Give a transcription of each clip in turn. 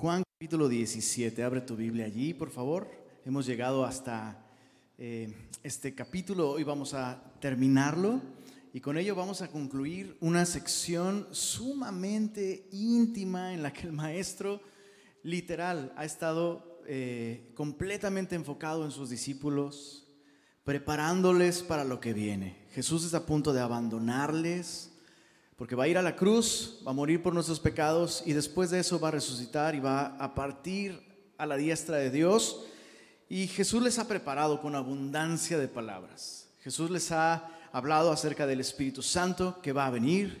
Juan capítulo 17, abre tu Biblia allí, por favor. Hemos llegado hasta eh, este capítulo, hoy vamos a terminarlo y con ello vamos a concluir una sección sumamente íntima en la que el maestro literal ha estado eh, completamente enfocado en sus discípulos, preparándoles para lo que viene. Jesús está a punto de abandonarles porque va a ir a la cruz, va a morir por nuestros pecados y después de eso va a resucitar y va a partir a la diestra de Dios. Y Jesús les ha preparado con abundancia de palabras. Jesús les ha hablado acerca del Espíritu Santo que va a venir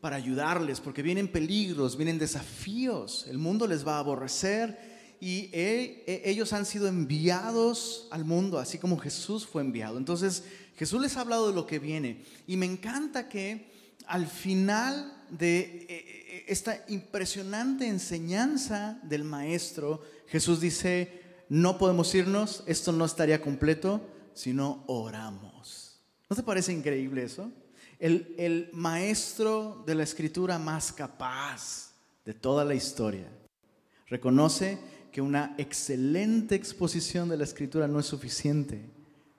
para ayudarles, porque vienen peligros, vienen desafíos, el mundo les va a aborrecer y e, e, ellos han sido enviados al mundo, así como Jesús fue enviado. Entonces Jesús les ha hablado de lo que viene y me encanta que al final de eh, eh, esta impresionante enseñanza del maestro, Jesús dice, no podemos irnos, esto no estaría completo si no oramos. ¿No te parece increíble eso? El, el maestro de la escritura más capaz de toda la historia reconoce que una excelente exposición de la escritura no es suficiente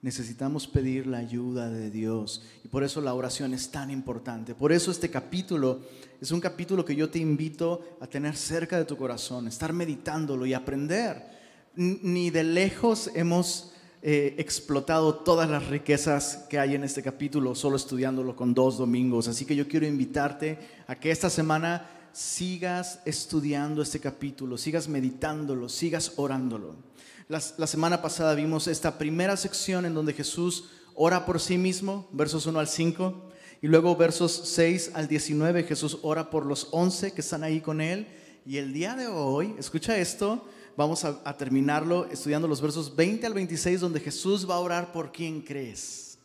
necesitamos pedir la ayuda de Dios. Y por eso la oración es tan importante. Por eso este capítulo es un capítulo que yo te invito a tener cerca de tu corazón, estar meditándolo y aprender. Ni de lejos hemos eh, explotado todas las riquezas que hay en este capítulo solo estudiándolo con dos domingos. Así que yo quiero invitarte a que esta semana sigas estudiando este capítulo, sigas meditándolo, sigas orándolo. La, semana pasada vimos esta primera sección en donde Jesús ora por sí mismo, versos 1 al 5, y luego versos 6 al 19, Jesús ora por los 11 que están ahí con él. Y el día de hoy, escucha esto, vamos a, terminarlo estudiando los versos 20 al 26, donde Jesús va a orar por quien crees.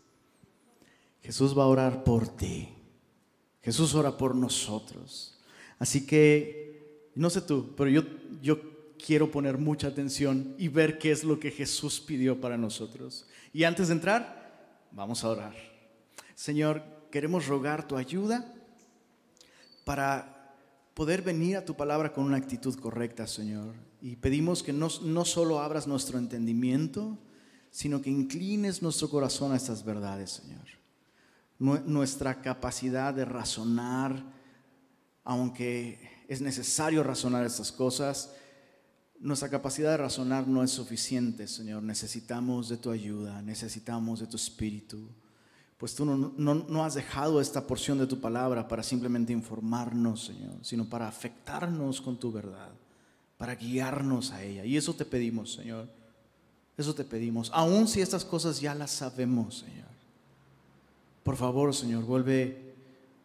Jesús va a orar por ti. Jesús ora por nosotros. Así que, no sé tú, pero yo, yo quiero poner mucha atención y ver qué es lo que Jesús pidió para nosotros. Y antes de entrar, vamos a orar. Señor, queremos rogar tu ayuda para poder venir a tu palabra con una actitud correcta, Señor. Y pedimos que no, no solo abras nuestro entendimiento, sino que inclines nuestro corazón a estas verdades, Señor. Nuestra capacidad de razonar, aunque es necesario razonar estas cosas, nuestra capacidad de razonar no es suficiente, Señor. Necesitamos de tu ayuda, necesitamos de tu espíritu. Pues tú no, has dejado esta porción de tu palabra para simplemente informarnos, Señor, sino para afectarnos con tu verdad, para guiarnos a ella. Y eso te pedimos, Señor. Eso te pedimos. Aun si estas cosas ya las sabemos, Señor. Por favor, Señor, vuelve,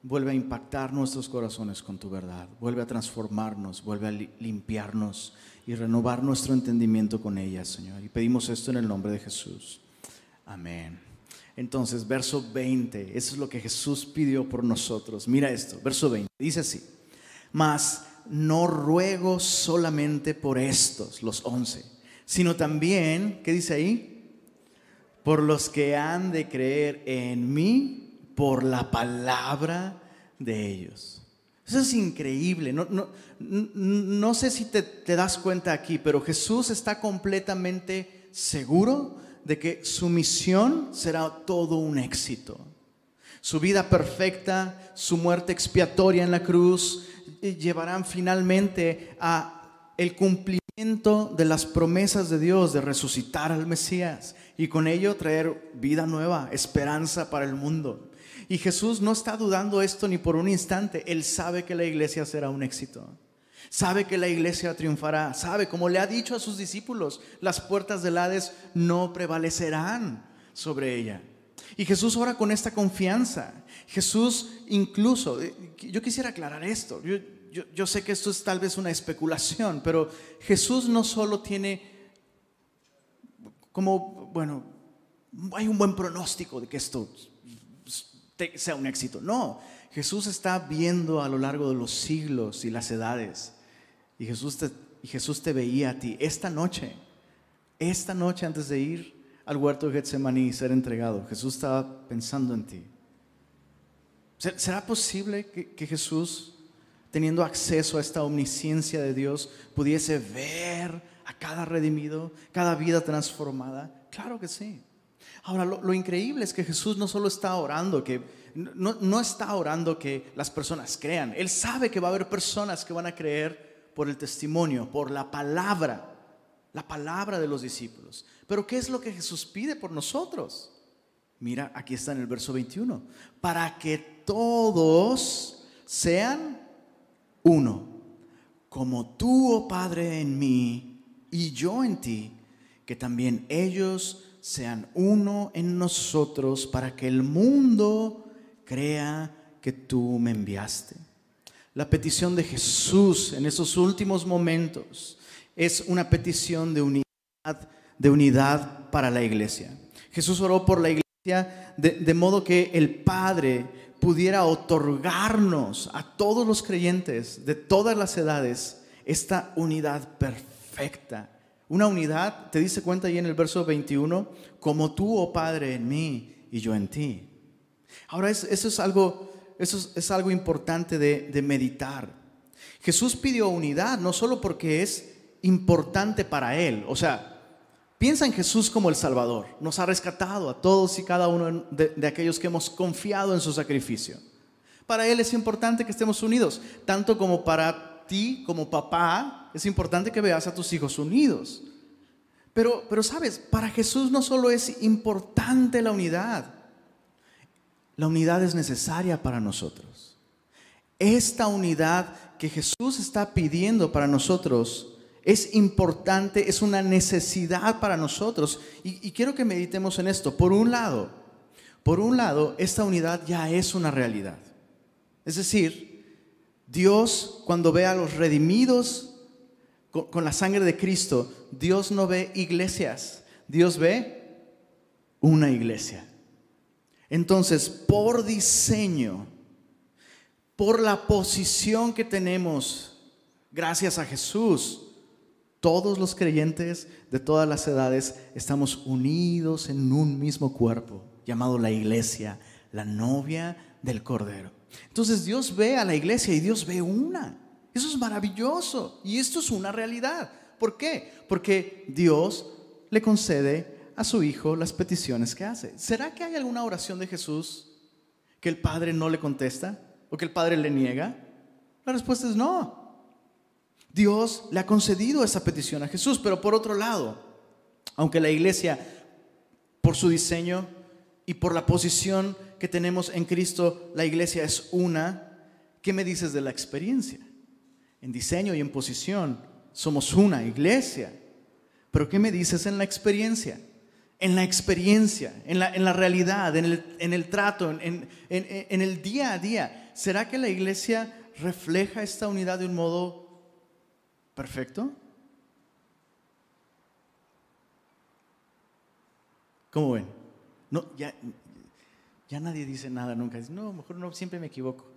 vuelve a impactar nuestros corazones con tu verdad. Vuelve a transformarnos, vuelve a limpiarnos y renovar nuestro entendimiento con ella, Señor. Y pedimos esto en el nombre de Jesús. Amén. Entonces, verso 20, eso es lo que Jesús pidió por nosotros. Mira esto, verso 20, dice así, mas no ruego solamente por estos, los once, sino también, ¿qué dice ahí? Por los que han de creer en mí por la palabra de ellos. Eso es increíble. No, no, no sé si te, te, das cuenta aquí, pero Jesús está completamente seguro de que su misión será todo un éxito. Su vida perfecta, su muerte expiatoria en la cruz, llevarán finalmente a el cumplimiento de las promesas de Dios de resucitar al Mesías y con ello traer vida nueva, esperanza para el mundo. Y Jesús no está dudando esto ni por un instante. Él sabe que la iglesia será un éxito. Sabe que la iglesia triunfará. Sabe, como le ha dicho a sus discípulos, las puertas del Hades no prevalecerán sobre ella. Y Jesús ora con esta confianza. Jesús incluso, eh, yo quisiera aclarar esto. Yo, yo sé que esto es tal vez una especulación, pero Jesús no solo tiene como, bueno, hay un buen pronóstico de que esto sea un éxito. No, Jesús está viendo a lo largo de los siglos y las edades. Y Jesús te, y Jesús te veía a ti esta noche, esta noche antes de ir al huerto de Getsemaní y ser entregado. Jesús estaba pensando en ti. ¿Será posible que, que Jesús teniendo acceso a esta omnisciencia de Dios, pudiese ver a cada redimido, cada vida transformada? Claro que sí. Ahora, lo, increíble es que Jesús no solo está orando, que no, no está orando que las personas crean. Él sabe que va a haber personas que van a creer por el testimonio, por la palabra, la palabra de los discípulos. Pero ¿qué es lo que Jesús pide por nosotros? Mira, aquí está en el verso 21. Para que todos sean uno, como tú, oh Padre, en mí y yo en ti, que también ellos sean uno en nosotros para que el mundo crea que tú me enviaste. La petición de Jesús en esos últimos momentos es una petición de unidad, de unidad para la iglesia. Jesús oró por la iglesia de, modo que el Padre pudiera otorgarnos a todos los creyentes de todas las edades esta unidad perfecta. Una unidad, te dice cuenta ahí en el verso 21, como tú, oh Padre, en mí y yo en ti. Ahora, eso es algo, eso es, algo importante de, de meditar. Jesús pidió unidad no solo porque es importante para Él, o sea, Piensa en Jesús como el Salvador. Nos ha rescatado a todos y cada uno de, aquellos que hemos confiado en su sacrificio. Para Él es importante que estemos unidos, tanto como para ti como papá, es importante que veas a tus hijos unidos. Pero, pero sabes, para Jesús no solo es importante la unidad, la unidad es necesaria para nosotros. Esta unidad que Jesús está pidiendo para nosotros es importante, es una necesidad para nosotros. Y, quiero que meditemos en esto. Por un lado, por un lado, esta unidad ya es una realidad. Es decir, Dios cuando ve a los redimidos con, la sangre de Cristo, Dios no ve iglesias, Dios ve una iglesia. Entonces, por diseño, por la posición que tenemos, gracias a Jesús, todos los creyentes de todas las edades estamos unidos en un mismo cuerpo, llamado la iglesia, la novia del Cordero. Entonces Dios ve a la iglesia y Dios ve una. Eso es maravilloso y esto es una realidad. ¿Por qué? Porque Dios le concede a su Hijo las peticiones que hace. ¿Será que hay alguna oración de Jesús que el Padre no le contesta o que el Padre le niega? La respuesta es no. Dios le ha concedido esa petición a Jesús, pero por otro lado, aunque la iglesia, por su diseño y por la posición que tenemos en Cristo, la iglesia es una, ¿qué me dices de la experiencia? En diseño y en posición somos una iglesia, pero ¿qué me dices en la experiencia? En la experiencia, en la, en la realidad, en el, en el trato, en, en el día a día. ¿Será que la iglesia refleja esta unidad de un modo perfecto? ¿Cómo ven? No, ya, ya nadie dice nada nunca. no, mejor no, siempre me equivoco.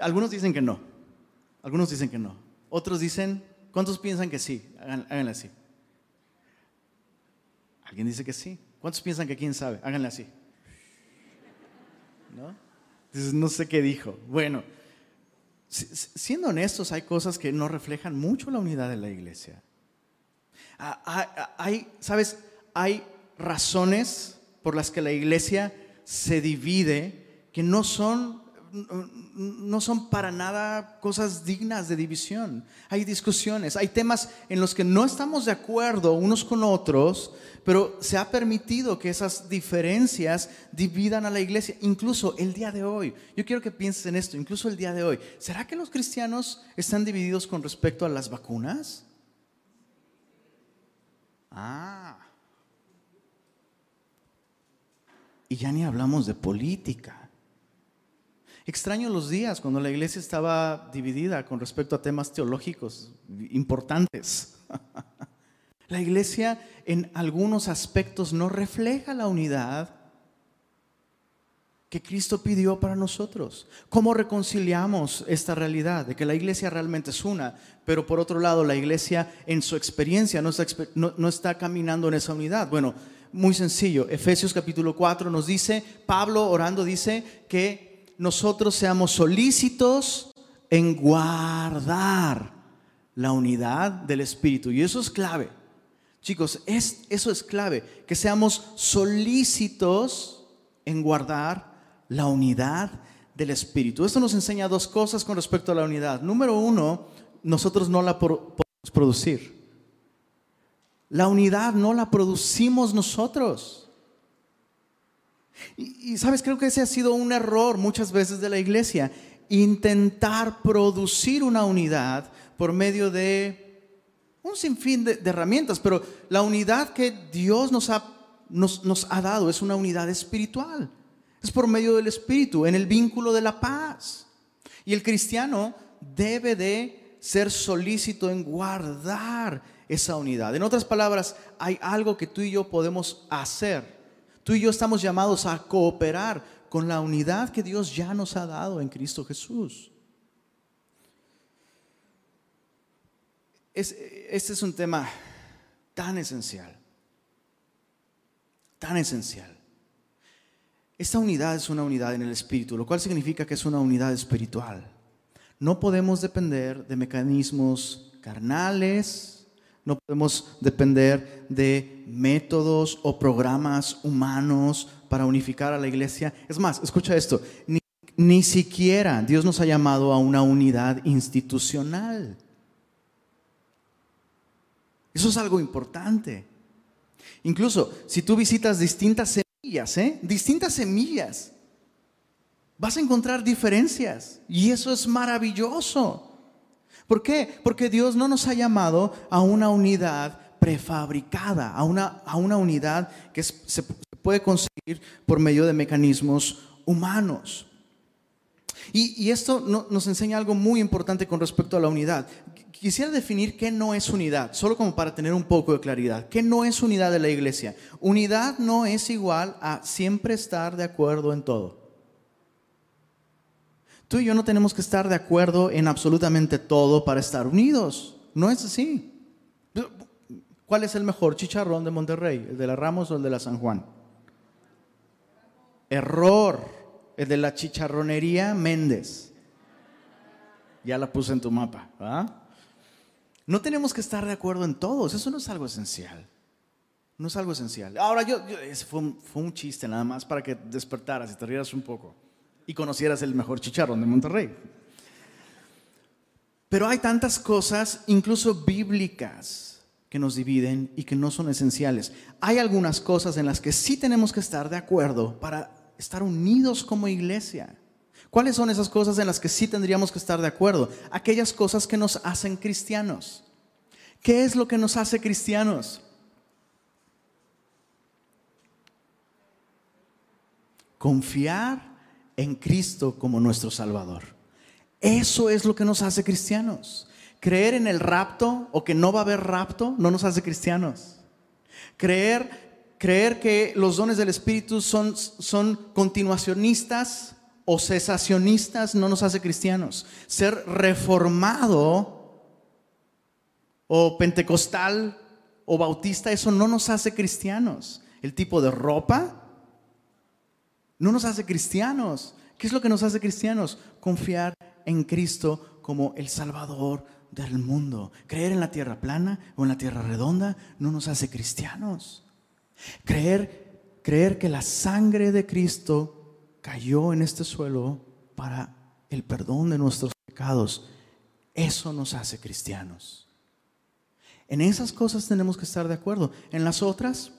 Algunos dicen que no. Algunos dicen que no. Otros dicen, ¿cuántos piensan que sí? háganle así. Alguien dice que sí. ¿Cuántos piensan que quién sabe? Háganle así. ¿No? No sé qué dijo. Bueno, siendo honestos, hay cosas que no reflejan mucho la unidad de la iglesia. Ah, ah, ah, hay, ¿sabes? Hay razones por las que la iglesia se divide que no son no son para nada cosas dignas de división. Hay discusiones, hay temas en los que no estamos de acuerdo unos con otros, pero se ha permitido que esas diferencias dividan a la iglesia, incluso el día de hoy. Yo quiero que pienses en esto, incluso el día de hoy. ¿Será que los cristianos están divididos con respecto a las vacunas? Ah. Y ya ni hablamos de política. Extraño los días cuando la iglesia estaba dividida con respecto a temas teológicos importantes. La iglesia en algunos aspectos no refleja la unidad que Cristo pidió para nosotros. ¿Cómo reconciliamos esta realidad de que la iglesia realmente es una, pero por otro lado la iglesia en su experiencia no está, no está caminando en esa unidad? Bueno, muy sencillo. Efesios capítulo 4 nos dice, Pablo orando dice que nosotros seamos solícitos en guardar la unidad del Espíritu. Y eso es clave. Chicos, es, eso es clave, que seamos solícitos en guardar la unidad del Espíritu. Esto nos enseña dos cosas con respecto a la unidad. Número uno, nosotros no la podemos producir. La unidad no la producimos nosotros. Y, sabes, creo que ese ha sido un error muchas veces de la iglesia, intentar producir una unidad por medio de un sinfín de, herramientas, pero la unidad que Dios nos ha, nos, nos ha dado es una unidad espiritual. Es por medio del Espíritu, en el vínculo de la paz. Y el cristiano debe de ser solícito en guardar esa unidad. En otras palabras, hay algo que tú y yo podemos hacer Tú y yo estamos llamados a cooperar con la unidad que Dios ya nos ha dado en Cristo Jesús. este es un tema tan esencial, tan esencial. Esta unidad es una unidad en el espíritu, lo cual significa que es una unidad espiritual. No podemos depender de mecanismos carnales, no podemos depender de métodos o programas humanos para unificar a la iglesia. Es más, escucha esto, ni, siquiera Dios nos ha llamado a una unidad institucional. Eso es algo importante. Incluso si tú visitas distintas semillas, ¿eh? distintas semillas, vas a encontrar diferencias. Y eso es maravilloso. ¿Por qué? Porque Dios no nos ha llamado a una unidad prefabricada, a una, a una unidad que se puede conseguir por medio de mecanismos humanos. Y, esto nos enseña algo muy importante con respecto a la unidad. Quisiera definir qué no es unidad, solo como para tener un poco de claridad. ¿Qué no es unidad de la iglesia? Unidad no es igual a siempre estar de acuerdo en todo. Tú y yo no tenemos que estar de acuerdo en absolutamente todo para estar unidos. No es así. ¿Cuál es el mejor chicharrón de Monterrey? ¿El de la Ramos o el de la San Juan? Error. El de la chicharronería Méndez. Ya la puse en tu mapa. No tenemos que estar de acuerdo en todos. Eso no es algo esencial. No es algo esencial. Ahora, yo, ese fue un, chiste nada más para que despertaras y te rieras un poco y conocieras el mejor chicharrón de Monterrey. Pero hay tantas cosas, incluso bíblicas, que nos dividen y que no son esenciales. Hay algunas cosas en las que sí tenemos que estar de acuerdo para estar unidos como iglesia. ¿Cuáles son esas cosas en las que sí tendríamos que estar de acuerdo? Aquellas cosas que nos hacen cristianos. ¿Qué es lo que nos hace cristianos? Confiar en Cristo como nuestro Salvador. Eso es lo que nos hace cristianos. Creer en el rapto o que no va a haber rapto no nos hace cristianos. Creer, creer que los dones del Espíritu son, son continuacionistas o cesacionistas no nos hace cristianos. Ser reformado o pentecostal o bautista, eso no nos hace cristianos. El tipo de ropa, no nos hace cristianos. ¿Qué es lo que nos hace cristianos? Confiar en Cristo como el Salvador del mundo. Creer en la tierra plana o en la tierra redonda no nos hace cristianos. Creer, creer que la sangre de Cristo cayó en este suelo para el perdón de nuestros pecados, eso nos hace cristianos. En esas cosas tenemos que estar de acuerdo. En las otras,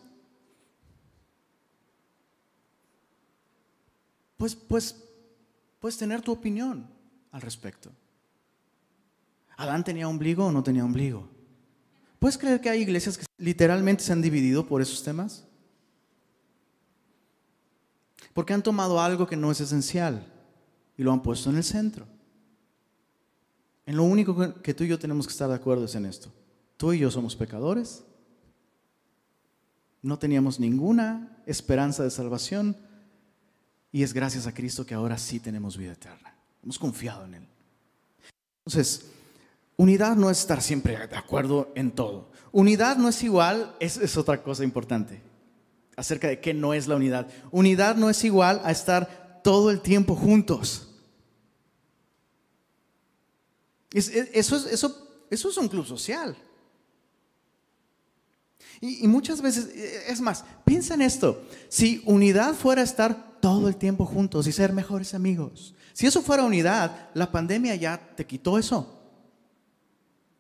pues, pues puedes tener tu opinión al respecto. ¿Adán tenía ombligo o no tenía ombligo? ¿Puedes creer que hay iglesias que literalmente se han dividido por esos temas? Porque han tomado algo que no es esencial y lo han puesto en el centro. En lo único que tú y yo tenemos que estar de acuerdo es en esto. Tú y yo somos pecadores. No teníamos ninguna esperanza de salvación y es gracias a Cristo que ahora sí tenemos vida eterna. Hemos confiado en Él. Entonces, unidad no es estar siempre de acuerdo en todo. Unidad no es igual, es, es otra cosa importante acerca de qué no es la unidad. Unidad no es igual a estar todo el tiempo juntos. eso, es, eso, eso es un club social. Y, muchas veces, es más, piensa en esto, si unidad fuera estar todo el tiempo juntos y ser mejores amigos, si eso fuera unidad, la pandemia ya te quitó eso.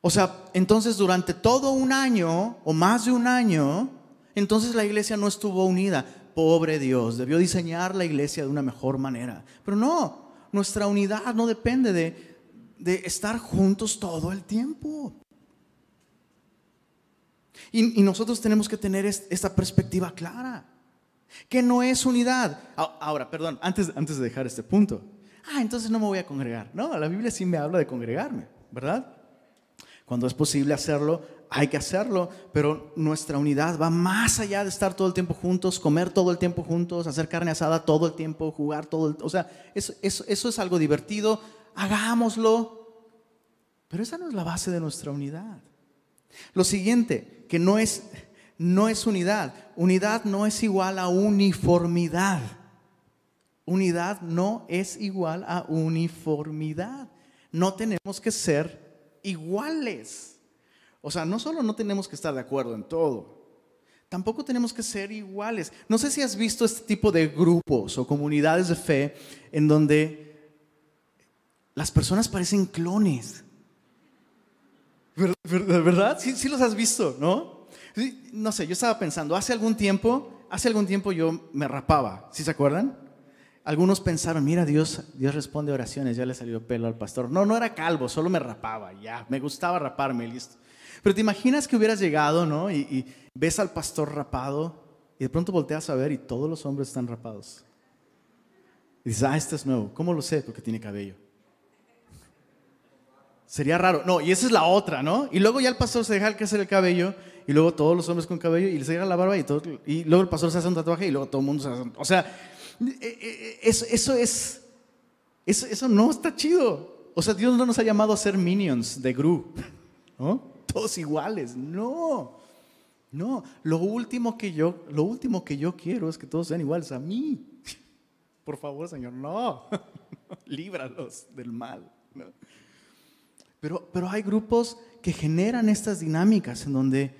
O sea, entonces durante todo un año o más de un año, entonces la iglesia no estuvo unida. Pobre Dios, debió diseñar la iglesia de una mejor manera. Pero no, nuestra unidad no depende de, de estar juntos todo el tiempo. Y, y, nosotros tenemos que tener esta perspectiva clara, que no es unidad. Ahora, perdón, antes, antes de dejar este punto. Ah, entonces no me voy a congregar. No, la Biblia sí me habla de congregarme, ¿verdad? Cuando es posible hacerlo, hay que hacerlo, pero nuestra unidad va más allá de estar todo el tiempo juntos, comer todo el tiempo juntos, hacer carne asada todo el tiempo, jugar todo el O sea, eso, eso es algo divertido, hagámoslo, pero esa no es la base de nuestra unidad. Lo siguiente, que no es, no es unidad. Unidad no es igual a uniformidad. Unidad no es igual a uniformidad. No tenemos que ser iguales. O sea, no solo no tenemos que estar de acuerdo en todo, tampoco tenemos que ser iguales. No sé si has visto este tipo de grupos o comunidades de fe en donde las personas parecen clones. ¿Verdad? Sí, los has visto, ¿no? No sé, yo estaba pensando, hace algún tiempo, hace algún tiempo yo me rapaba, ¿sí se acuerdan? Algunos pensaron, mira, Dios, Dios responde oraciones, ya le salió pelo al pastor. No, no era calvo, solo me rapaba, ya, me gustaba raparme, listo. Pero te imaginas que hubieras llegado, ¿no? Y, y ves al pastor rapado y de pronto volteas a ver y todos los hombres están rapados. Y dices, ah, este es nuevo. ¿Cómo lo sé? Porque tiene cabello. Sería raro. No, y esa es la otra, ¿no? Y luego ya el pastor se deja crecer el cabello y luego todos los hombres con cabello y les llega la barba y todo. Y luego el pastor se hace un tatuaje y luego todo el mundo se hace un... O sea, eh, eh, eso, eso es... Eso, eso no está chido. O sea, Dios no nos ha llamado a ser minions de Gru, ¿no? Todos iguales. No. No, lo último que yo, lo último que yo quiero es que todos sean iguales a mí. Por favor, Señor, no. Líbralos del mal. ¿no? Pero, pero hay grupos que generan estas dinámicas en donde,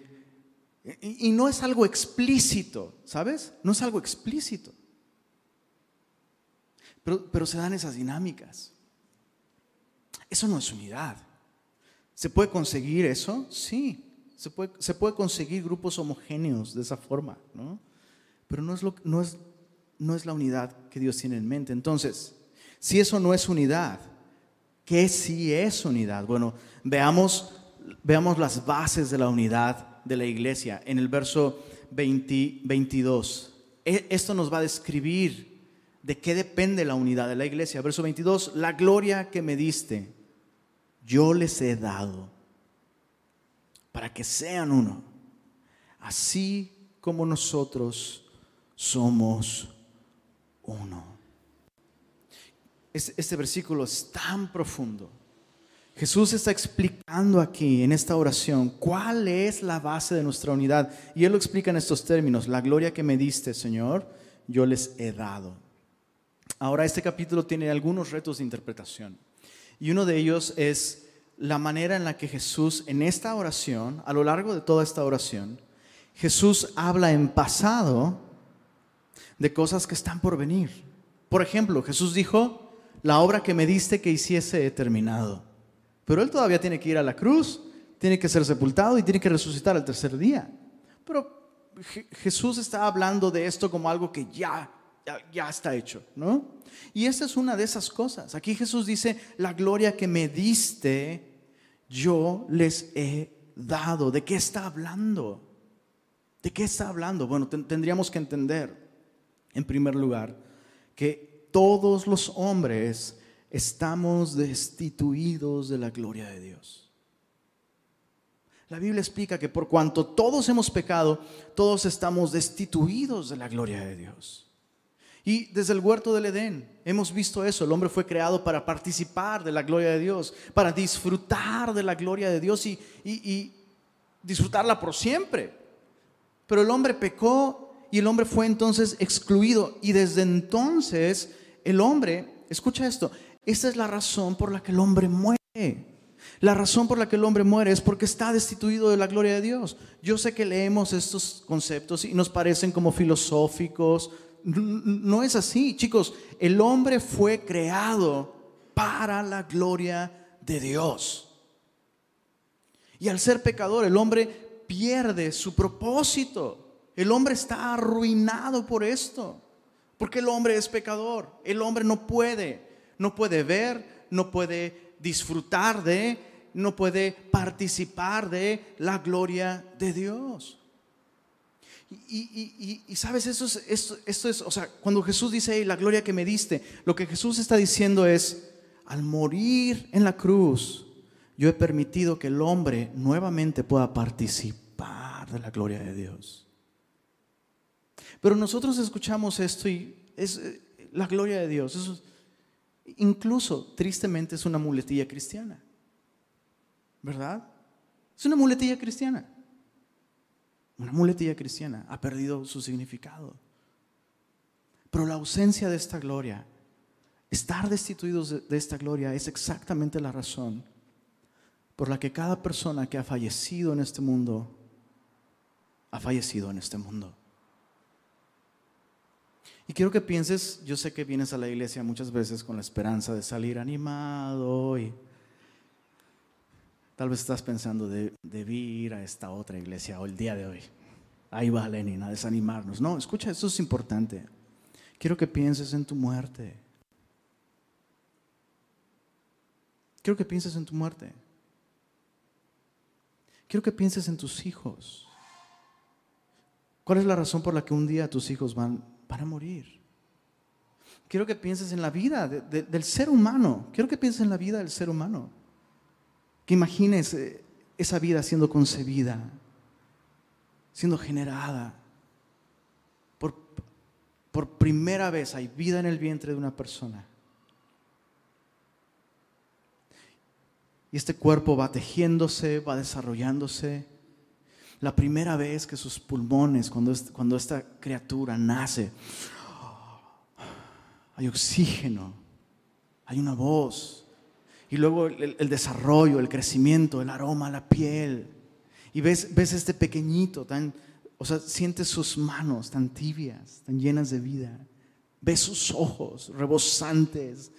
y, no es algo explícito, ¿sabes? No es algo explícito. Pero, pero se dan esas dinámicas. Eso no es unidad. ¿Se puede conseguir eso? Sí. Se puede, se puede conseguir grupos homogéneos de esa forma, ¿no? Pero no es, lo, no, es, no es la unidad que Dios tiene en mente. Entonces, si eso no es unidad, ¿Qué sí es unidad? Bueno, veamos, veamos las bases de la unidad de la iglesia en el verso 22. E, esto nos va a describir de qué depende la unidad de la iglesia. Verso 22, la gloria que me diste, yo les he dado para que sean uno, así como nosotros somos uno. Este, versículo es tan profundo. Jesús está explicando aquí en esta oración cuál es la base de nuestra unidad. Y Él lo explica en estos términos. La gloria que me diste, Señor, yo les he dado. Ahora, este capítulo tiene algunos retos de interpretación. Y uno de ellos es la manera en la que Jesús, en esta oración, a lo largo de toda esta oración, Jesús habla en pasado de cosas que están por venir. Por ejemplo, Jesús dijo, la obra que me diste que hiciese he terminado. Pero él todavía tiene que ir a la cruz, tiene que ser sepultado y tiene que resucitar al tercer día. Pero Jesús está hablando de esto como algo que ya, ya, está hecho, ¿no? Y esa es una de esas cosas. Aquí Jesús dice, la gloria que me diste, yo les he dado. ¿De qué está hablando? ¿De qué está hablando? Bueno, tendríamos que entender, en primer lugar, que todos los hombres estamos destituidos de la gloria de Dios. La Biblia explica que por cuanto todos hemos pecado, todos estamos destituidos de la gloria de Dios. Y desde el huerto del Edén hemos visto eso. El hombre fue creado para participar de la gloria de Dios, para disfrutar de la gloria de Dios y, disfrutarla por siempre. Pero el hombre pecó y el hombre fue entonces excluido. Y desde entonces el hombre, escucha esto, esta es la razón por la que el hombre muere. La razón por la que el hombre muere es porque está destituido de la gloria de Dios. Yo sé que leemos estos conceptos y nos parecen como filosóficos. No es así, chicos. El hombre fue creado para la gloria de Dios. Y al ser pecador, el hombre pierde su propósito. El hombre está arruinado por esto. Porque el hombre es pecador. El hombre no puede, no puede ver, no puede disfrutar de, no puede participar de la gloria de Dios. Y, sabes, eso es, esto, esto, es, o sea, cuando Jesús dice, la gloria que me diste, lo que Jesús está diciendo es, al morir en la cruz, yo he permitido que el hombre nuevamente pueda participar de la gloria de Dios. Pero nosotros escuchamos esto y es eh, la gloria de Dios. Incluso, tristemente, es una muletilla cristiana. ¿verdad? Es una muletilla cristiana. Una muletilla cristiana ha perdido su significado. Pero la ausencia de esta gloria, estar destituidos de esta gloria es exactamente la razón por la que cada persona que ha fallecido en este mundo ha fallecido en este mundo. Y quiero que pienses, yo sé que vienes a la iglesia muchas veces con la esperanza de salir animado y Tal vez estás pensando de, ir a esta otra iglesia o el día de hoy. Ahí va Lenin a desanimarnos. No, escucha, esto es importante. Quiero que pienses en tu muerte. Quiero que pienses en tu muerte. Quiero que pienses en tus hijos. ¿Cuál es la razón por la que un día tus hijos van, a morir? Quiero que pienses en la vida del ser humano. Quiero que pienses en la vida del ser humano. Que imagines eh, esa vida siendo concebida, siendo generada. Por, por primera vez hay vida en el vientre de una persona. Y este cuerpo va tejiéndose, va desarrollándose. La primera vez que sus pulmones, cuando, cuando esta criatura nace, hay oxígeno, hay una voz, y luego el, desarrollo, el crecimiento, el aroma, la piel. Y ves, ves este pequeñito, tan, o sea, sientes sus manos tan tibias, tan llenas de vida. Ves sus ojos rebosantes.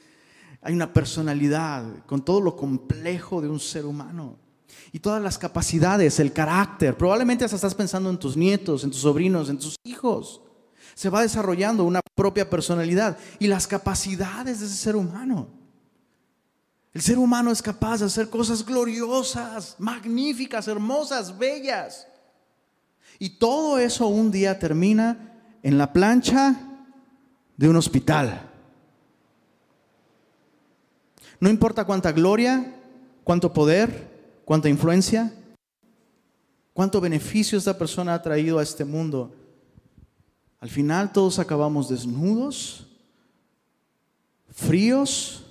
Hay una personalidad con todo lo complejo de un ser humano. Y todas las capacidades, el carácter. Probablemente hasta estás pensando en tus nietos, en tus sobrinos, en tus hijos. Se va desarrollando una propia personalidad y las capacidades de ese ser humano. El ser humano es capaz de hacer cosas gloriosas, magníficas, hermosas, bellas. Y todo eso un día termina en la plancha de un hospital. No importa cuánta gloria, cuánto poder, cuánta influencia, cuánto beneficio esta persona ha traído a este mundo. Al final todos acabamos desnudos, fríos,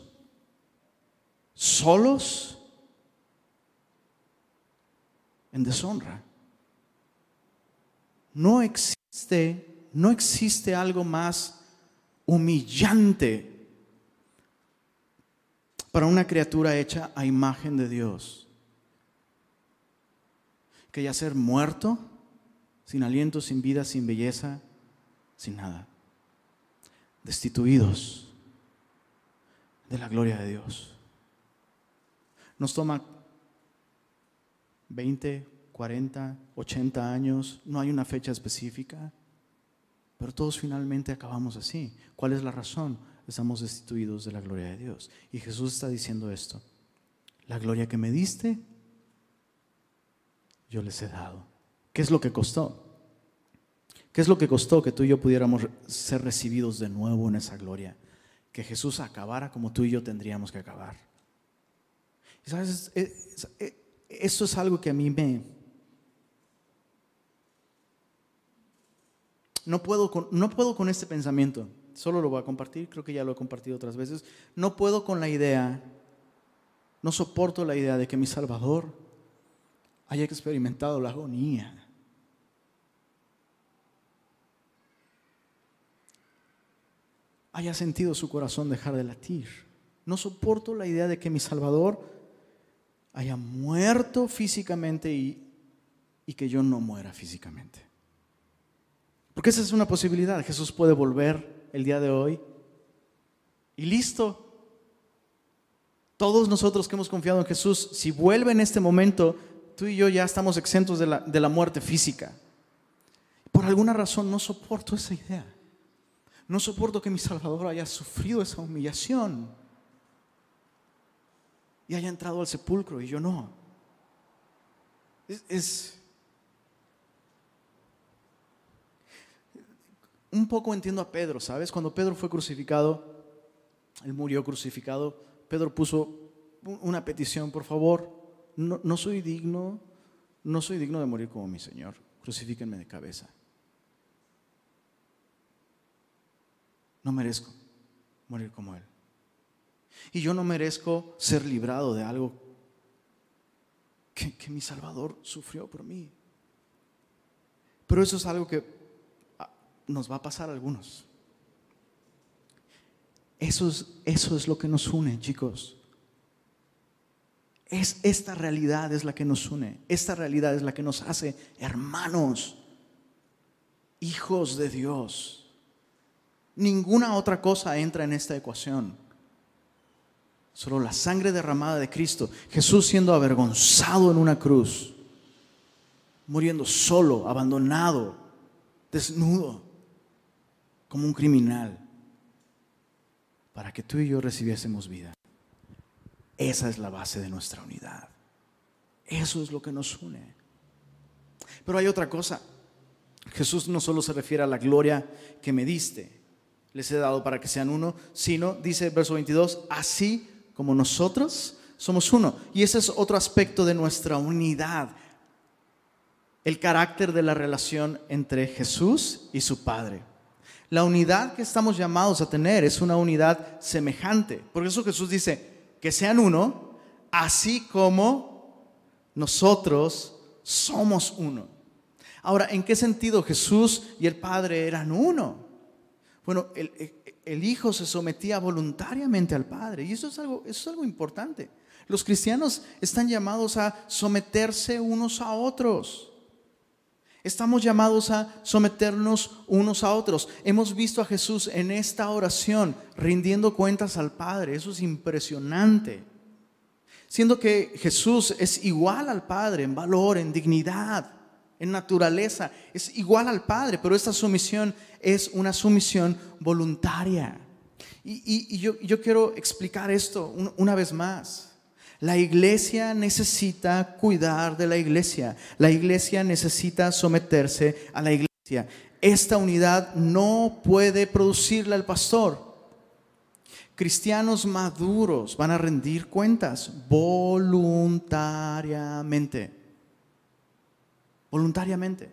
solos en deshonra. No existe, no existe algo más humillante para una criatura hecha a imagen de Dios que ya ser muerto, sin aliento, sin vida, sin belleza, sin nada, destituidos de la gloria de Dios. Nos toma 20, 40, 80 años, no hay una fecha específica, pero todos finalmente acabamos así. ¿Cuál es la razón? Estamos destituidos de la gloria de Dios. Y Jesús está diciendo esto, la gloria que me diste, yo les he dado. ¿Qué es lo que costó? ¿Qué es lo que costó que tú y yo pudiéramos ser recibidos de nuevo en esa gloria? Que Jesús acabara como tú y yo tendríamos que acabar. ¿Sabes? Eso es algo que a mí me... No puedo, con, no puedo con este pensamiento, solo lo voy a compartir, creo que ya lo he compartido otras veces. No puedo con la idea, no soporto la idea de que mi Salvador haya experimentado la agonía. haya sentido su corazón dejar de latir. No soporto la idea de que mi Salvador haya muerto físicamente y, y que yo no muera físicamente. Porque esa es una posibilidad. Jesús puede volver el día de hoy y listo. Todos nosotros que hemos confiado en Jesús, si vuelve en este momento, tú y yo ya estamos exentos de la, de la muerte física. Por alguna razón no soporto esa idea. No soporto que mi Salvador haya sufrido esa humillación y haya entrado al sepulcro y yo no. Es, un poco entiendo a Pedro, ¿sabes? Cuando Pedro fue crucificado, él murió crucificado, Pedro puso una petición, por favor, no, no soy digno, no soy digno de morir como mi Señor, crucifíquenme de cabeza. No merezco morir como Él. Y yo no merezco ser librado de algo que, mi Salvador sufrió por mí. Pero eso es algo que ah, nos va a pasar a algunos. Eso es, eso es lo que nos une, chicos. Es esta realidad es la que nos une. Esta realidad es la que nos hace hermanos, hijos de Dios. Ninguna otra cosa entra en esta ecuación. Solo la sangre derramada de Cristo. Jesús siendo avergonzado en una cruz. Muriendo solo, abandonado, desnudo, como un criminal. Para que tú y yo recibiésemos vida. Esa es la base de nuestra unidad. Eso es lo que nos une. Pero hay otra cosa. Jesús no solo se refiere a la gloria que me diste, les he dado para que sean uno, sino, dice el verso 22, así como nosotros somos uno. Y ese es otro aspecto de nuestra unidad, el carácter de la relación entre Jesús y su Padre. La unidad que estamos llamados a tener es una unidad semejante. Por eso Jesús dice, que sean uno, así como nosotros somos uno. Ahora, ¿en qué sentido Jesús y el Padre eran uno? Bueno, el, Hijo se sometía voluntariamente al Padre y eso es, algo, eso es algo importante. Los cristianos están llamados a someterse unos a otros. Estamos llamados a someternos unos a otros. Hemos visto a Jesús en esta oración rindiendo cuentas al Padre. Eso es impresionante. Siendo que Jesús es igual al Padre en valor, en dignidad, en naturaleza, es igual al Padre, pero esta sumisión es una sumisión voluntaria. Y, yo, quiero explicar esto una vez más. La iglesia necesita cuidar de la iglesia. La iglesia necesita someterse a la iglesia. Esta unidad no puede producirla el pastor. Cristianos maduros van a rendir cuentas voluntariamente voluntariamente.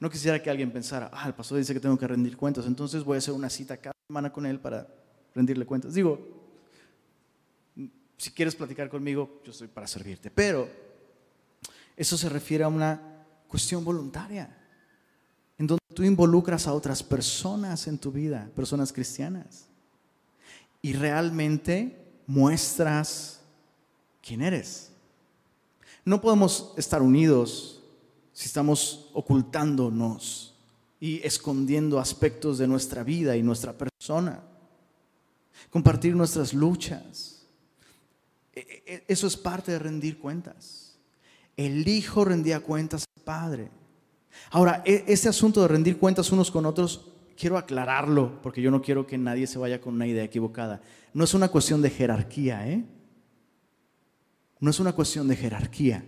No quisiera que alguien pensara, ah, el pastor dice que tengo que rendir cuentas, entonces voy a hacer una cita cada semana con él para rendirle cuentas. Digo, si quieres platicar conmigo, yo estoy para servirte, pero eso se refiere a una cuestión voluntaria, en donde tú involucras a otras personas en tu vida, personas cristianas, y realmente muestras quién eres. No podemos estar unidos si estamos ocultándonos y escondiendo aspectos de nuestra vida y nuestra persona, compartir nuestras luchas. E, e, e, eso es parte de rendir cuentas. El Hijo rendía cuentas al Padre. Ahora, este asunto de rendir cuentas unos con otros, quiero aclararlo, porque yo no quiero que nadie se vaya con una idea equivocada. No es una cuestión de jerarquía, ¿eh? No es una cuestión de jerarquía.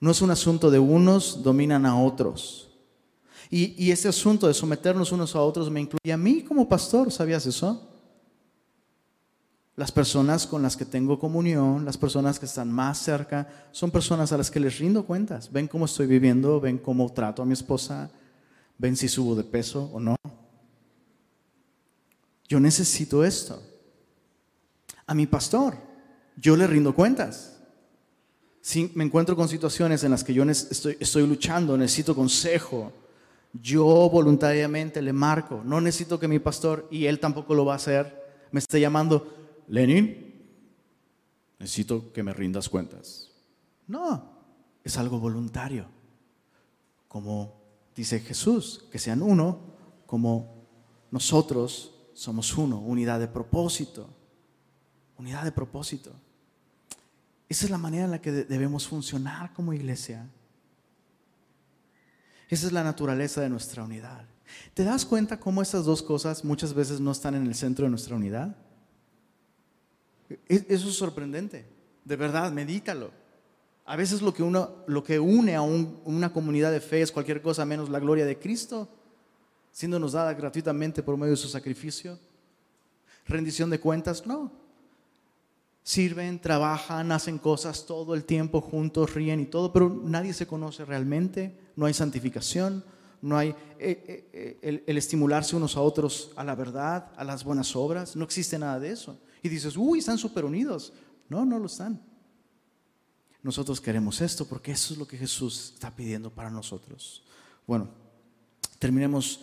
No es un asunto de unos dominan a otros. Y, y ese asunto de someternos unos a otros me incluye a mí como pastor, ¿sabías eso? Las personas con las que tengo comunión, las personas que están más cerca, son personas a las que les rindo cuentas. Ven cómo estoy viviendo, ven cómo trato a mi esposa, ven si subo de peso o no. Yo necesito esto. A mi pastor, yo le rindo cuentas. Si me encuentro con situaciones en las que yo estoy, estoy luchando, necesito consejo, Yo voluntariamente le marco. No necesito que mi pastor, y él tampoco lo va a hacer, me esté llamando, Lenin, necesito que me rindas cuentas. No, es algo voluntario. Como dice Jesús, que sean uno, como nosotros somos uno, unidad de propósito. Unidad de propósito. Esa es la manera en la que debemos funcionar como iglesia. Esa es la naturaleza de nuestra unidad. ¿Te das cuenta cómo estas dos cosas muchas veces no están en el centro de nuestra unidad? Eso es sorprendente. De verdad, medítalo. A veces lo que, une a una comunidad de fe es cualquier cosa menos la gloria de Cristo, siendo dada gratuitamente por medio de su sacrificio. Rendición de cuentas, no. Sirven, trabajan, hacen cosas todo el tiempo juntos, ríen y todo, pero nadie se conoce realmente, no hay santificación, no hay eh, eh, eh, el, estimularse unos a otros a la verdad, a las buenas obras, no existe nada de eso. Y dices, uy, están súper unidos. No, no lo están. Nosotros queremos esto porque eso es lo que Jesús está pidiendo para nosotros. Bueno, terminemos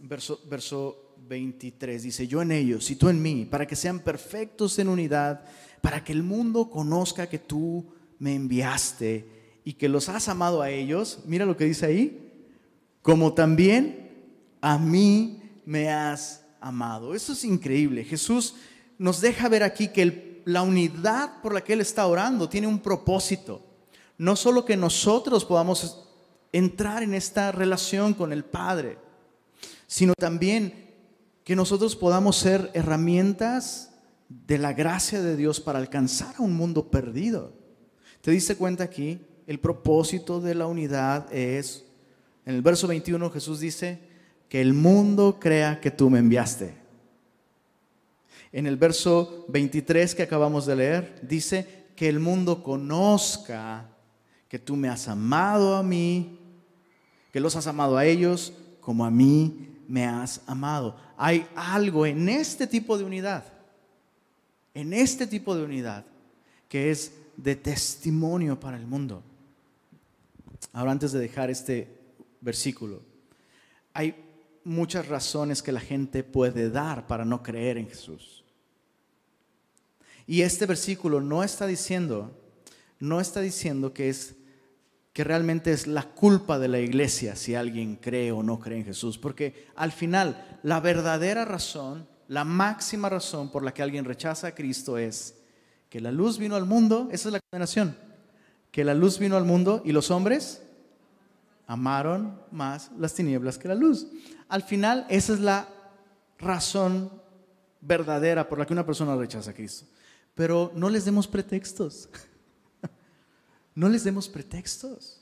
verso, verso 23 dice, yo en ellos y tú en mí, para que sean perfectos en unidad, para que el mundo conozca que tú me enviaste y que los has amado a ellos. Mira lo que dice ahí, como también a mí me has amado. Eso es increíble. Jesús nos deja ver aquí que la unidad por la que Él está orando tiene un propósito. No solo que nosotros podamos entrar en esta relación con el Padre, sino también que nosotros podamos ser herramientas de la gracia de Dios para alcanzar a un mundo perdido. ¿Te diste cuenta aquí? El propósito de la unidad es, en el verso 21 Jesús dice, que el mundo crea que tú me enviaste. En el verso 23 que acabamos de leer, dice que el mundo conozca que tú me has amado a mí, que los has amado a ellos como a mí me has amado. Hay algo en este tipo de unidad, en este tipo de unidad, que es de testimonio para el mundo. Ahora, antes de dejar este versículo, hay muchas razones que la gente puede dar para no creer en Jesús. Y este versículo no está diciendo, no está diciendo que es que realmente es la culpa de la iglesia si alguien cree o no cree en Jesús. Porque al final, la verdadera razón, la máxima razón por la que alguien rechaza a Cristo es que la luz vino al mundo, esa es la condenación, que la luz vino al mundo y los hombres amaron más las tinieblas que la luz. Al final, esa es la razón verdadera por la que una persona rechaza a Cristo. Pero no les demos pretextos. No les demos pretextos.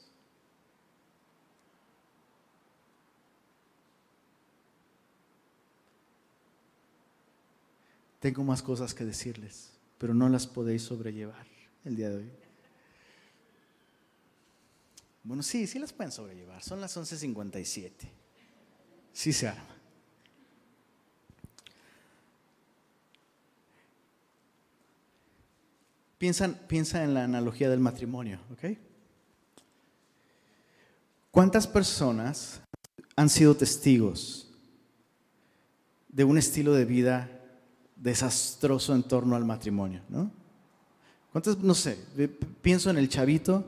Tengo más cosas que decirles, pero no las podéis sobrellevar el día de hoy. Bueno, sí, sí las pueden sobrellevar. Son las 11.57. Sí se arma. Piensa, en la analogía del matrimonio, ¿ok? ¿Cuántas personas han sido testigos de un estilo de vida desastroso en torno al matrimonio, ¿no? ¿Cuántas, no sé, pienso en el chavito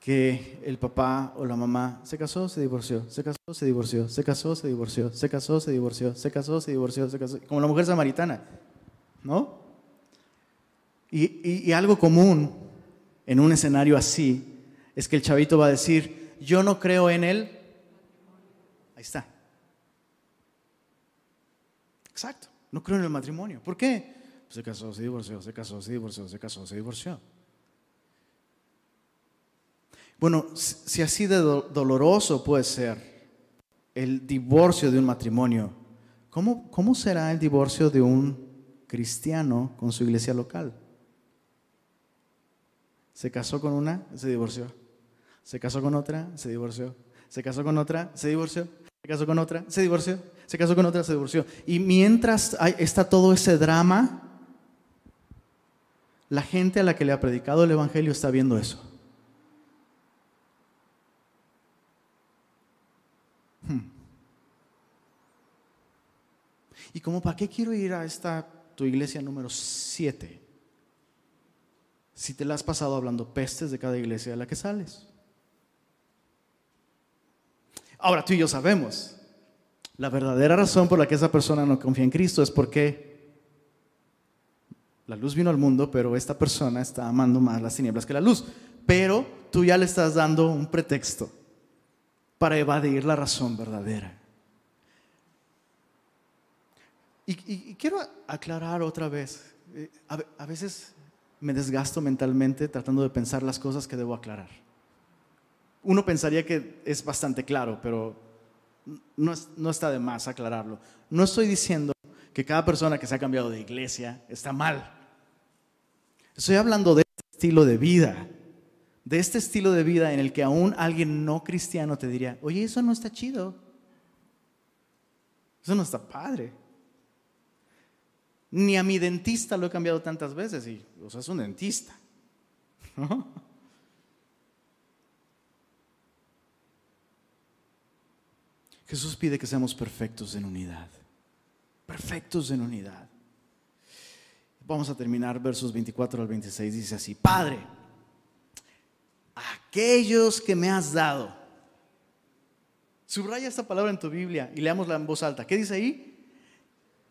que el papá o la mamá se casó, se divorció, se casó, se divorció, se casó, se divorció, se casó, se divorció, se casó, se divorció, se casó, como la mujer samaritana, ¿no? Y, algo común en un escenario así es que el chavito va a decir, yo no creo en él. Ahí está. Exacto. No creo en el matrimonio. ¿Por qué? Pues se casó, se divorció, se casó, se divorció, se casó, se divorció. Bueno, si así de doloroso puede ser el divorcio de un matrimonio, ¿cómo, ¿cómo será el divorcio de un cristiano con su iglesia local? Se casó con una, se divorció. Se casó con otra, se divorció. Se casó con otra, se divorció. Se casó con otra, se divorció. Se casó con otra, se divorció. Y mientras está todo ese drama, la gente a la que le ha predicado el Evangelio está viendo eso. Hmm. ¿Y como para qué quiero ir a esta tu iglesia número 7? Si te la has pasado hablando pestes de cada iglesia de la que sales. Ahora tú y yo sabemos, la verdadera razón por la que esa persona no confía en Cristo es porque la luz vino al mundo, pero esta persona está amando más las tinieblas que la luz. Pero tú ya le estás dando un pretexto para evadir la razón verdadera. Y, quiero aclarar otra vez, eh, a, veces me desgasto mentalmente tratando de pensar las cosas que debo aclarar. Uno pensaría que es bastante claro, pero no, está de más aclararlo. No estoy diciendo que cada persona que se ha cambiado de iglesia está mal. Estoy hablando de este estilo de vida, de este estilo de vida en el que aún alguien no cristiano te diría, oye, eso no está chido, eso no está padre. Ni a mi dentista lo he cambiado tantas veces y, o sea, es un dentista. Jesús pide que seamos perfectos en unidad. Perfectos en unidad. Vamos a terminar versos 24 al 26. Dice así, Padre, aquellos que me has dado. Subraya esta palabra en tu Biblia y leámosla en voz alta. ¿Qué dice ahí?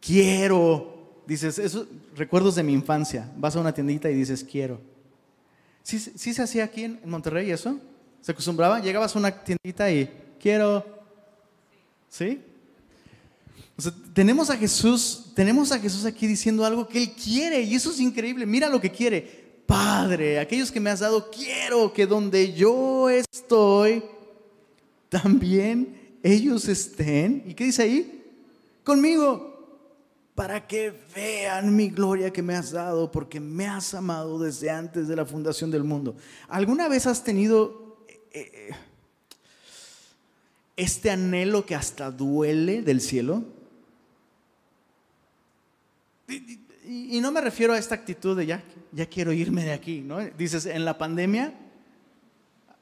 Quiero Dices, eso, recuerdos de mi infancia. Vas a una tiendita y dices, quiero. ¿Sí, se hacía aquí en, Monterrey eso? ¿Se acostumbraba? Llegabas a una tiendita y, quiero. ¿Sí? tenemos a Jesús, tenemos a Jesús aquí diciendo algo que Él quiere y eso es increíble. Mira lo que quiere. Padre, aquellos que me has dado, quiero que donde yo estoy, también ellos estén. ¿Y qué dice ahí? Conmigo para que vean mi gloria que me has dado, porque me has amado desde antes de la fundación del mundo. ¿Alguna vez has tenido eh, eh, este anhelo que hasta duele del cielo? Y, no me refiero a esta actitud de ya, ya quiero irme de aquí, ¿no? Dices, en la pandemia,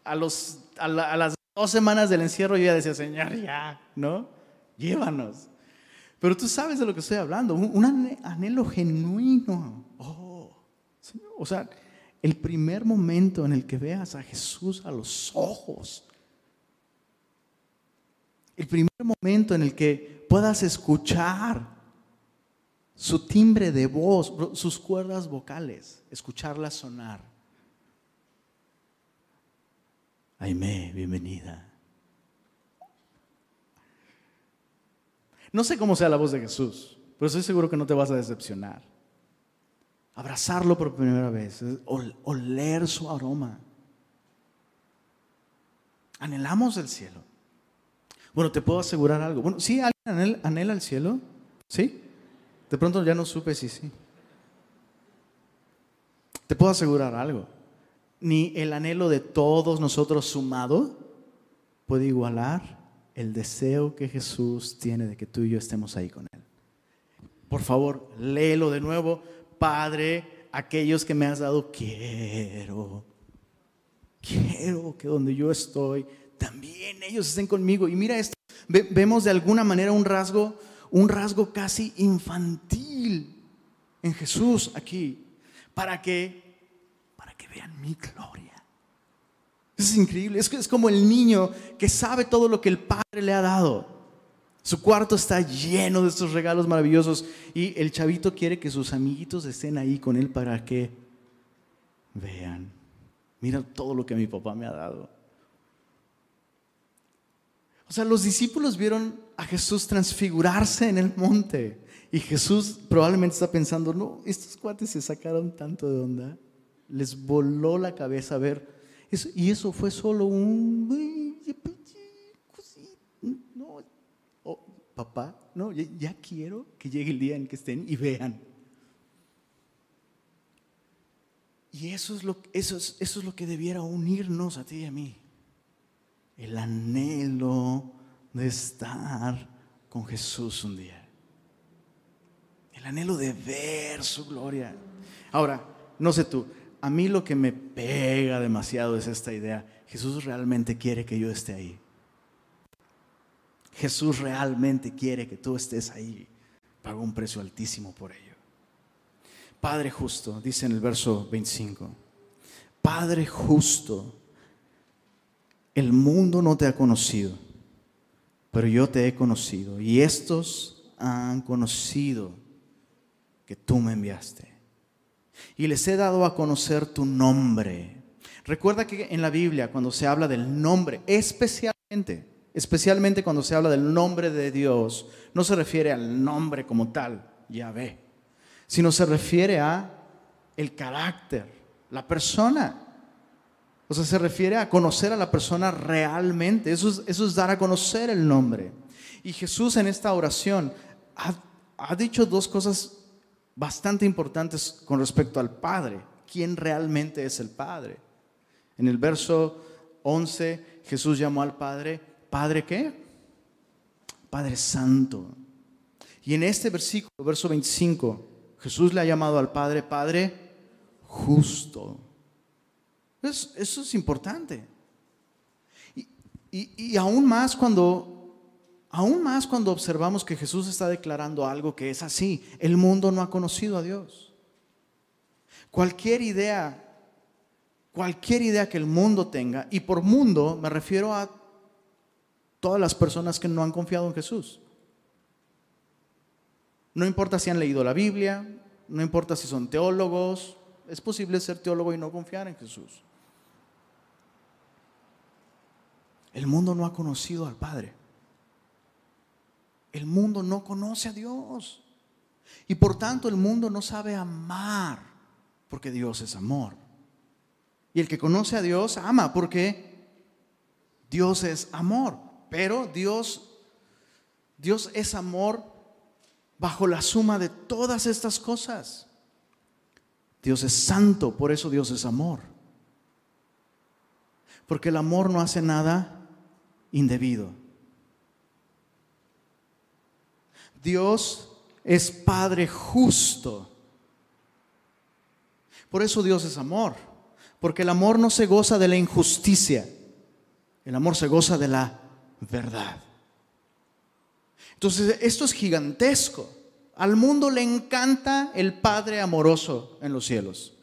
a, los, a las dos semanas del encierro yo ya decía, Señor, ya, ¿no? Llévanos. Pero tú sabes de lo que estoy hablando, un, anhelo genuino. Oh, o sea, el primer momento en el que veas a Jesús a los ojos, el primer momento en el que puedas escuchar su timbre de voz, sus cuerdas vocales, escucharlas sonar. Aime, bienvenida. No sé cómo sea la voz de Jesús, pero estoy seguro que no te vas a decepcionar. Abrazarlo por primera vez, oler su aroma. Anhelamos el cielo. Bueno, te puedo asegurar algo. Bueno, ¿sí alguien anhela, el cielo? ¿Sí? De pronto ya no supe si sí. Te puedo asegurar algo. Ni el anhelo de todos nosotros sumado puede igualar el deseo que Jesús tiene de que tú y yo estemos ahí con Él. Por favor, léelo de nuevo. Padre, aquellos que me has dado, quiero, quiero que donde yo estoy, también ellos estén conmigo. Y mira esto, vemos de alguna manera un rasgo, un rasgo casi infantil en Jesús aquí, para que, para que vean mi gloria. Es increíble. Es, como el niño que sabe todo lo que el padre le ha dado. Su cuarto está lleno de estos regalos maravillosos y el chavito quiere que sus amiguitos estén ahí con él para que vean. Mira todo lo que mi papá me ha dado. O sea, los discípulos vieron a Jesús transfigurarse en el monte y Jesús probablemente está pensando, no, estos cuates se sacaron tanto de onda. Les voló la cabeza ver y eso fue solo un... No, oh, papá, no, ya, quiero que llegue el día en que estén y vean. Y eso es, lo, eso, es, eso es lo que debiera unirnos a ti y a mí. El anhelo de estar con Jesús un día. El anhelo de ver su gloria. Ahora, no sé tú, a mí lo que me pega demasiado es esta idea. Jesús realmente quiere que yo esté ahí. Jesús realmente quiere que tú estés ahí. pagó un precio altísimo por ello. Padre justo, dice en el verso 25, Padre justo, el mundo no te ha conocido, pero yo te he conocido y estos han conocido que tú me enviaste. Y les he dado a conocer tu nombre. Recuerda que en la Biblia cuando se habla del nombre, especialmente, especialmente cuando se habla del nombre de Dios, no se refiere al nombre como tal, Yahvé, sino se refiere a el carácter, la persona. O sea, se refiere a conocer a la persona realmente. Eso es, dar a conocer el nombre. Y Jesús en esta oración ha, ha dicho dos cosas bastante importantes con respecto al Padre. ¿Quién realmente es el Padre? En el verso 11 Jesús llamó al Padre, ¿Padre qué? Padre Santo. Y en este versículo, verso 25, Jesús le ha llamado al Padre, Padre justo. Eso, es importante. Y, aún más cuando, aún más cuando observamos que Jesús está declarando algo que es así, el mundo no ha conocido a Dios. Cualquier idea, cualquier idea que el mundo tenga, y por mundo me refiero a todas las personas que no han confiado en Jesús. No importa si han leído la Biblia, no importa si son teólogos, es posible ser teólogo y no confiar en Jesús. El mundo no ha conocido al Padre. El mundo no conoce a Dios. Y por tanto el mundo no sabe amar, porque Dios es amor. Y el que conoce a Dios ama, porque Dios es amor. Pero Dios, Dios es amor bajo la suma de todas estas cosas. Dios es santo, por eso Dios es amor. Porque el amor no hace nada indebido. Dios es Padre justo. Por eso Dios es amor, porque el amor no se goza de la injusticia, el amor se goza de la verdad. Entonces, esto es gigantesco. Al mundo le encanta el Padre amoroso en los cielos.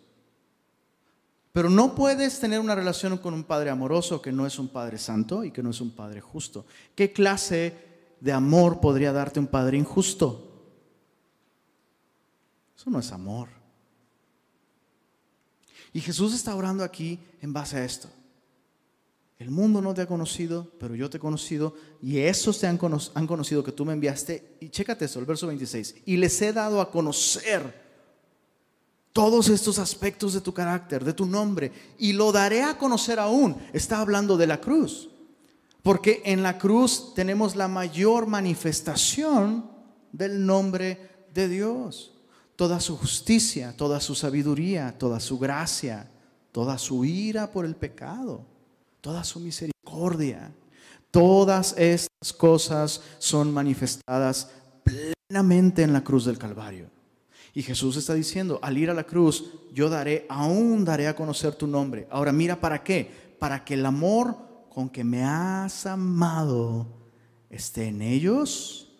Pero no puedes tener una relación con un padre amoroso que no es un padre santo y que no es un padre justo. ¿Qué clase de amor podría darte un padre injusto? Eso no es amor. Y Jesús está orando aquí en base a esto. El mundo no te ha conocido, pero yo te he conocido, y esos te han, conocido que tú me enviaste. Y chécate eso, el verso 26. Y les he dado a conocer todos estos aspectos de tu carácter, de tu nombre, y lo daré a conocer aún. Está hablando de la cruz, porque en la cruz tenemos la mayor manifestación del nombre de Dios. Toda su justicia, toda su sabiduría, toda su gracia, toda su ira por el pecado, toda su misericordia. Todas estas cosas son manifestadas plenamente en la cruz del Calvario. Y Jesús está diciendo, al ir a la cruz, yo daré, aún daré a conocer tu nombre. Ahora mira, ¿para qué? Para que el amor con que me has amado esté en ellos.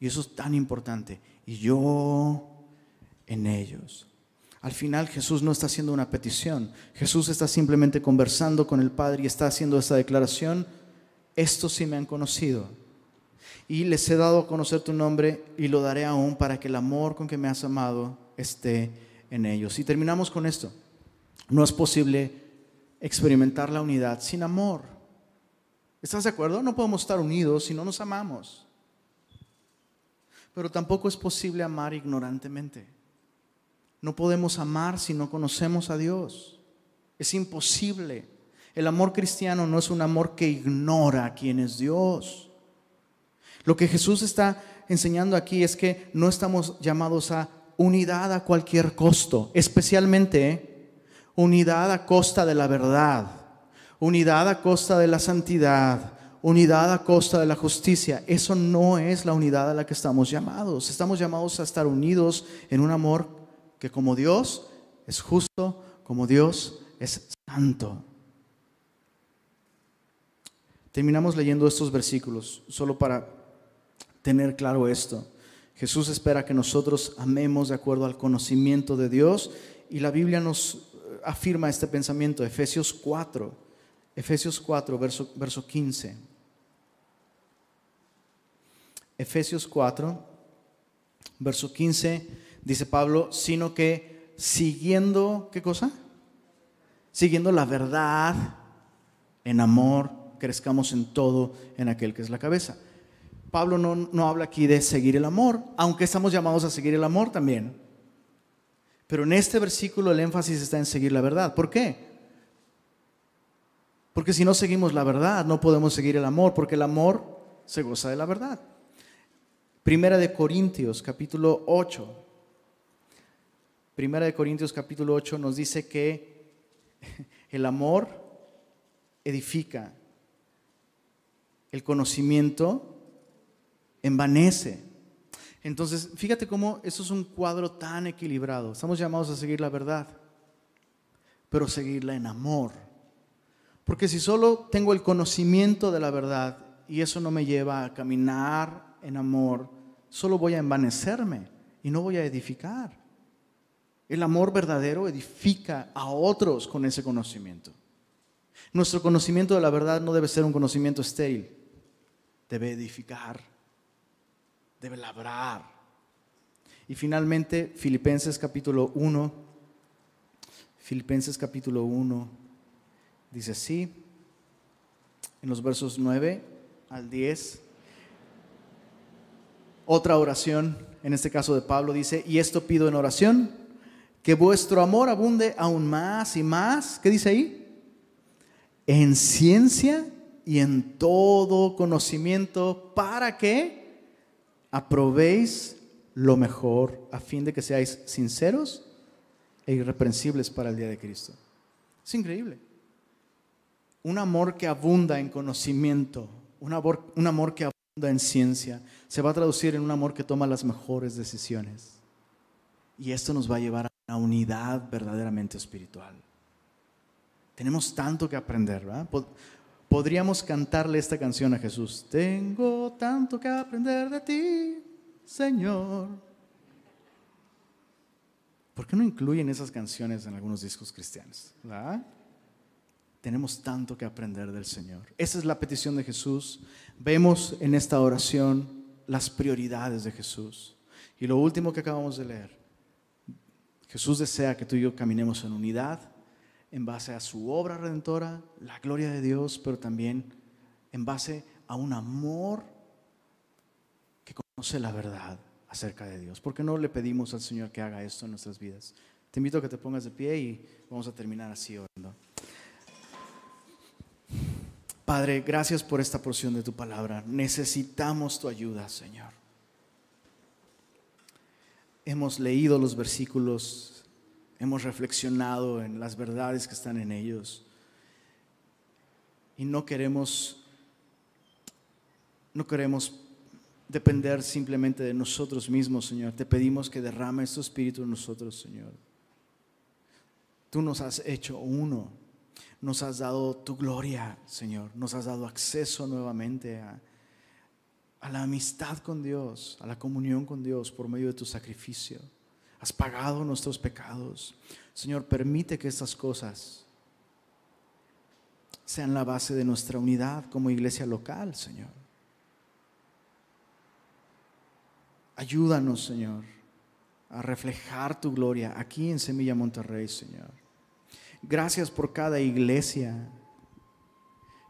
Y eso es tan importante. Y yo en ellos. Al final Jesús no está haciendo una petición. Jesús está simplemente conversando con el Padre y está haciendo esta declaración. Estos sí me han conocido y les he dado a conocer tu nombre y lo daré aún para que el amor con que me has amado esté en ellos. Y terminamos con esto. No es posible experimentar la unidad sin amor. ¿Estás de acuerdo? No podemos estar unidos si no nos amamos. Pero tampoco es posible amar ignorantemente. No podemos amar si no conocemos a Dios. Es imposible. El amor cristiano no es un amor que ignora quién es Dios. Lo que Jesús está enseñando aquí es que no estamos llamados a unidad a cualquier costo, especialmente unidad a costa de la verdad, unidad a costa de la santidad, unidad a costa de la justicia. Eso no es la unidad a la que estamos llamados. Estamos llamados a estar unidos en un amor que como Dios es justo, como Dios es santo. Terminamos leyendo estos versículos solo para tener claro esto. Jesús espera que nosotros amemos de acuerdo al conocimiento de Dios y la Biblia nos afirma este pensamiento, Efesios 4, Efesios 4, verso, verso 15. Efesios 4, verso 15, dice Pablo, sino que siguiendo, ¿qué cosa? Siguiendo la verdad en amor, crezcamos en todo en aquel que es la cabeza. Pablo no, no habla aquí de seguir el amor, aunque estamos llamados a seguir el amor también. Pero en este versículo el énfasis está en seguir la verdad. ¿Por qué? Porque si no seguimos la verdad, no podemos seguir el amor, porque el amor se goza de la verdad. Primera de Corintios, capítulo 8. Primera de Corintios, capítulo 8 nos dice que el amor edifica, el conocimiento envanece. Entonces, fíjate cómo eso es un cuadro tan equilibrado. Estamos llamados a seguir la verdad, pero seguirla en amor. Porque si solo tengo el conocimiento de la verdad y eso no me lleva a caminar en amor, solo voy a envanecerme y no voy a edificar. El amor verdadero edifica a otros con ese conocimiento. Nuestro conocimiento de la verdad no debe ser un conocimiento estéril, debe edificar debe labrar. Y finalmente, Filipenses capítulo 1, Filipenses capítulo 1, dice así, en los versos 9 al 10, otra oración, en este caso de Pablo, dice, y esto pido en oración, que vuestro amor abunde aún más y más, ¿qué dice ahí? En ciencia y en todo conocimiento, para que aprobéis lo mejor a fin de que seáis sinceros e irreprensibles para el día de Cristo. Es increíble. Un amor que abunda en conocimiento, un amor, un amor que abunda en ciencia, se va a traducir en un amor que toma las mejores decisiones. Y esto nos va a llevar a una unidad verdaderamente espiritual. Tenemos tanto que aprender, ¿verdad? Podríamos cantarle esta canción a Jesús. Tengo tanto que aprender de ti, Señor. ¿Por qué no incluyen esas canciones en algunos discos cristianos? Tenemos tanto que aprender del Señor. Esa es la petición de Jesús. Vemos en esta oración las prioridades de Jesús. Y lo último que acabamos de leer, Jesús desea que tú y yo caminemos en unidad en base a su obra redentora, la gloria de Dios, pero también en base a un amor que conoce la verdad acerca de Dios. ¿Por qué no le pedimos al Señor que haga esto en nuestras vidas? Te invito a que te pongas de pie y vamos a terminar así orando. Padre, gracias por esta porción de tu palabra. Necesitamos tu ayuda, Señor. Hemos leído los versículos hemos reflexionado en las verdades que están en ellos. Y no queremos, no queremos depender simplemente de nosotros mismos, Señor. Te pedimos que derrame tu espíritu en nosotros, Señor. Tú nos has hecho uno. Nos has dado tu gloria, Señor. Nos has dado acceso nuevamente a, a la amistad con Dios, a la comunión con Dios por medio de tu sacrificio has pagado nuestros pecados. Señor, permite que estas cosas sean la base de nuestra unidad como iglesia local, Señor. Ayúdanos, Señor, a reflejar tu gloria aquí en Semilla Monterrey, Señor. Gracias por cada iglesia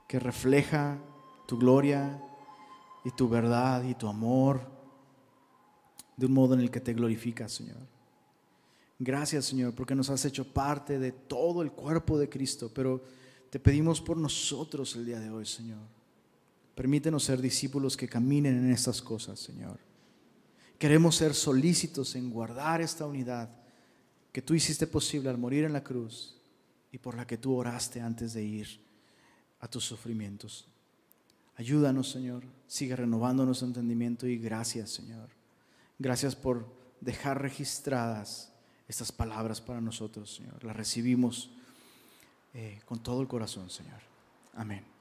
que refleja tu gloria y tu verdad y tu amor de un modo en el que te glorificas, Señor. Gracias Señor porque nos has hecho parte de todo el cuerpo de Cristo, pero te pedimos por nosotros el día de hoy, Señor. Permítenos ser discípulos que caminen en estas cosas, Señor. Queremos ser solícitos en guardar esta unidad que tú hiciste posible al morir en la cruz y por la que tú oraste antes de ir a tus sufrimientos. Ayúdanos, Señor. Sigue renovando nuestro entendimiento y gracias, Señor. Gracias por dejar registradas estas palabras para nosotros, Señor. Las recibimos eh, con todo el corazón, Señor. Amén.